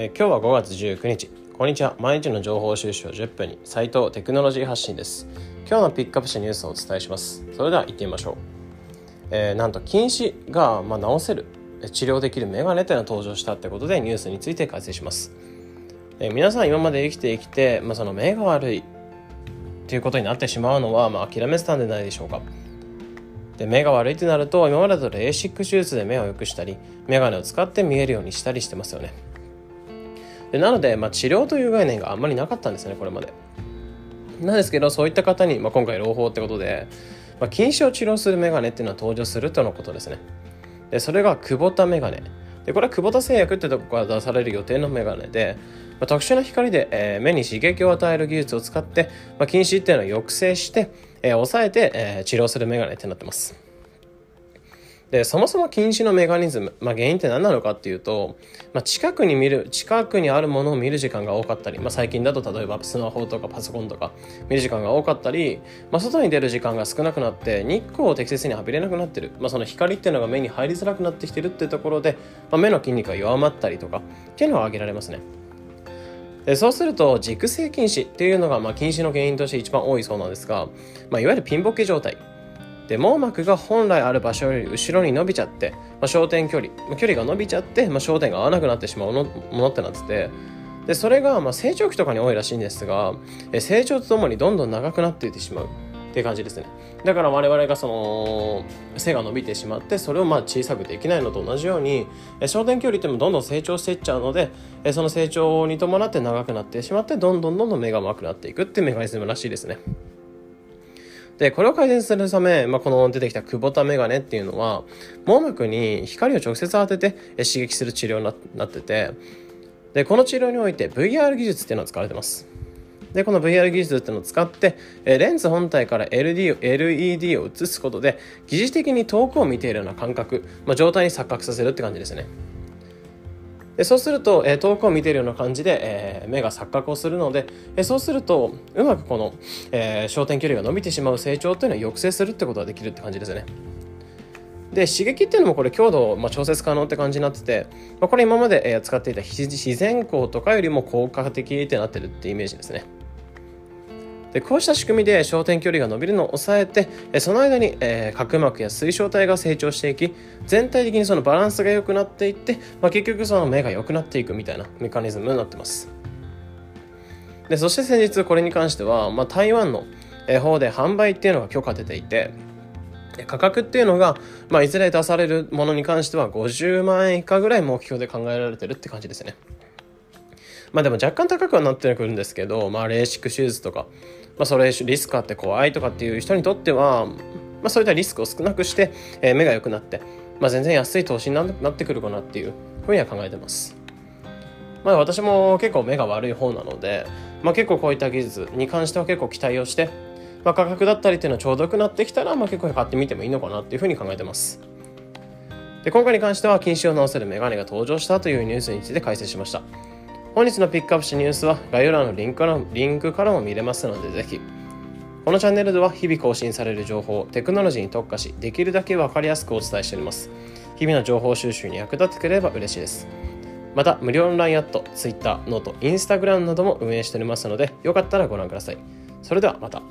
えー、今日は5月19日。こんにちは。毎日の情報収集を10分に。斉藤テクノロジー発信です。今日のピックアップしたニュースをお伝えします。それでは行ってみましょう、えー、なんと近視が、まあ、治せる。治療できるメガネというのが登場したってことでニュースについて解説します、えー、皆さん今まで生きてきて、まあ、その目が悪いということになってしまうのは、まあ、諦めてたんでないでしょうか。で目が悪いってなると今までだとレーシック手術で目を良くしたり眼鏡を使って見えるようにしたりしてますよね。でなので、まあ、治療という概念があんまりなかったんですねこれまで。なんですけどそういった方に、まあ、今回朗報ってことで、まあ、近視を治療するメガネっていうのは登場するとのことですね。でそれが久保田メガネ。でこれは久保田製薬ってとこから出される予定のメガネで、まあ、特殊な光で、えー、目に刺激を与える技術を使って、まあ、近視っていうのを抑制して、えー、抑えて、えー、治療するメガネってなってます。でそもそも近視のメカニズム、まあ、原因って何なのかっていうと、まあ、近くに見る近くにあるものを見る時間が多かったり、まあ、最近だと例えばスマホとかパソコンとか見る時間が多かったり、まあ、外に出る時間が少なくなって日光を適切に浴びれなくなってる、まあ、その光っていうのが目に入りづらくなってきてるっていうところで、まあ、目の筋肉が弱まったりとかっていうのが挙げられますね。でそうすると軸性近視っていうのがまあ近視の原因として一番多いそうなんですが、まあ、いわゆるピンボケ状態。で網膜が本来ある場所より後ろに伸びちゃって、まあ、焦点距離距離が伸びちゃって、まあ、焦点が合わなくなってしまうものってなっててでそれがまあ成長期とかに多いらしいんですが成長とともにどんどん長くなっていってしまうっていう感じですねだから我々がその背が伸びてしまってそれをまあ小さくできないのと同じように焦点距離ってもどんどん成長していっちゃうのでその成長に伴って長くなってしまってどんどんどんどん目が甘くなっていくっていうメカニズムらしいですね。で、これを改善するため、まあ、この出てきた久保田メガネっていうのは、網膜に光を直接当てて刺激する治療になってて、で、この治療において VR 技術っていうのが使われてます。で、この VR 技術っていうのを使って、レンズ本体から LD を LED を映すことで、疑似的に遠くを見ているような感覚、まあ、状態に錯覚させるって感じですね。でそうすると、え、遠くを見てるような感じで、え、目が錯覚をするので、え、そうするとうまくこの、え焦点距離が伸びてしまう成長というのは抑制するってことができるって感じですね。で刺激っていうのもこれ強度を、ま、調節可能って感じになってて、ま、これ今まで、え使っていた自然光とかよりも効果的ってなってるってイメージですね。でこうした仕組みで焦点距離が伸びるのを抑えてその間に、えー、角膜や水晶体が成長していき全体的にそのバランスが良くなっていって、まあ、結局その目が良くなっていくみたいなメカニズムになってますでそして先日これに関しては、まあ、台湾の方で販売っていうのが許可出ていて価格っていうのが、まあ、いずれ出されるものに関しては50万円以下ぐらい目標で考えられてるって感じですね。まあでも若干高くはなってくるんですけど、まあレーシック手術とか、まあそれリスクあって怖いとかっていう人にとっては、まあそういったリスクを少なくして、えー、目が良くなって、まあ全然安い投資になってくるかなっていうふうには考えてます。まあ私も結構目が悪い方なので、まあ結構こういった技術に関しては結構期待をして、まあ価格だったりっていうのはちょうどよくなってきたら、まあ結構買ってみてもいいのかなっていうふうに考えてます。で今回に関しては近視を治せるメガネが登場したというニュースについて解説しました。本日のピックアップしニュースは概要欄のリンクからリンクからも見れますのでぜひ。このチャンネルでは日々更新される情報をテクノロジーに特化しできるだけ分かりやすくお伝えしております。日々の情報収集に役立ってくれれば嬉しいです。また無料オンラインアット Twitter、ノート、Instagram なども運営しておりますのでよかったらご覧ください。それではまた。